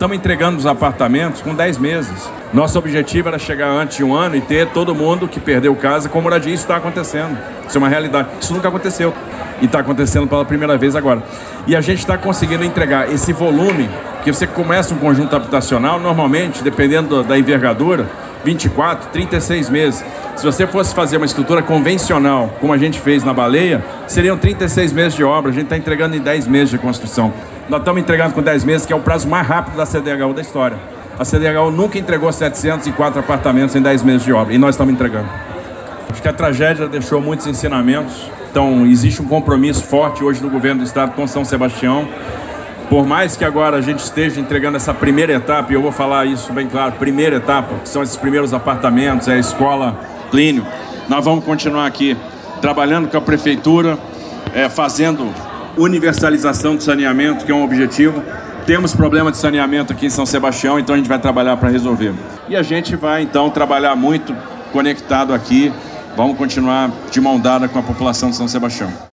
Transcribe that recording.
Estamos entregando os apartamentos com 10 meses. Nosso objetivo era chegar antes de um ano e ter todo mundo que perdeu casa com moradia. Isso está acontecendo. Isso é uma realidade. Isso nunca aconteceu. E está acontecendo pela primeira vez agora. E a gente está conseguindo entregar esse volume, que você começa um conjunto habitacional, normalmente, dependendo da envergadura, 24, 36 meses. Se você fosse fazer uma estrutura convencional, como a gente fez na baleia, seriam 36 meses de obra. A gente está entregando em 10 meses de construção. Nós estamos entregando com 10 meses, que é o prazo mais rápido da CDHU da história. A CDHU nunca entregou 704 apartamentos em 10 meses de obra, e nós estamos entregando. Acho que a tragédia deixou muitos ensinamentos. Então, existe um compromisso forte hoje do governo do estado com São Sebastião. Por mais que agora a gente esteja entregando essa primeira etapa, e eu vou falar isso bem claro, primeira etapa, que são esses primeiros apartamentos, é a escola clínico, nós vamos continuar aqui trabalhando com a prefeitura, é, fazendo universalização do saneamento, que é um objetivo. Temos problema de saneamento aqui em São Sebastião, então a gente vai trabalhar para resolver. E a gente vai então trabalhar muito conectado aqui. Vamos continuar de mão dada com a população de São Sebastião.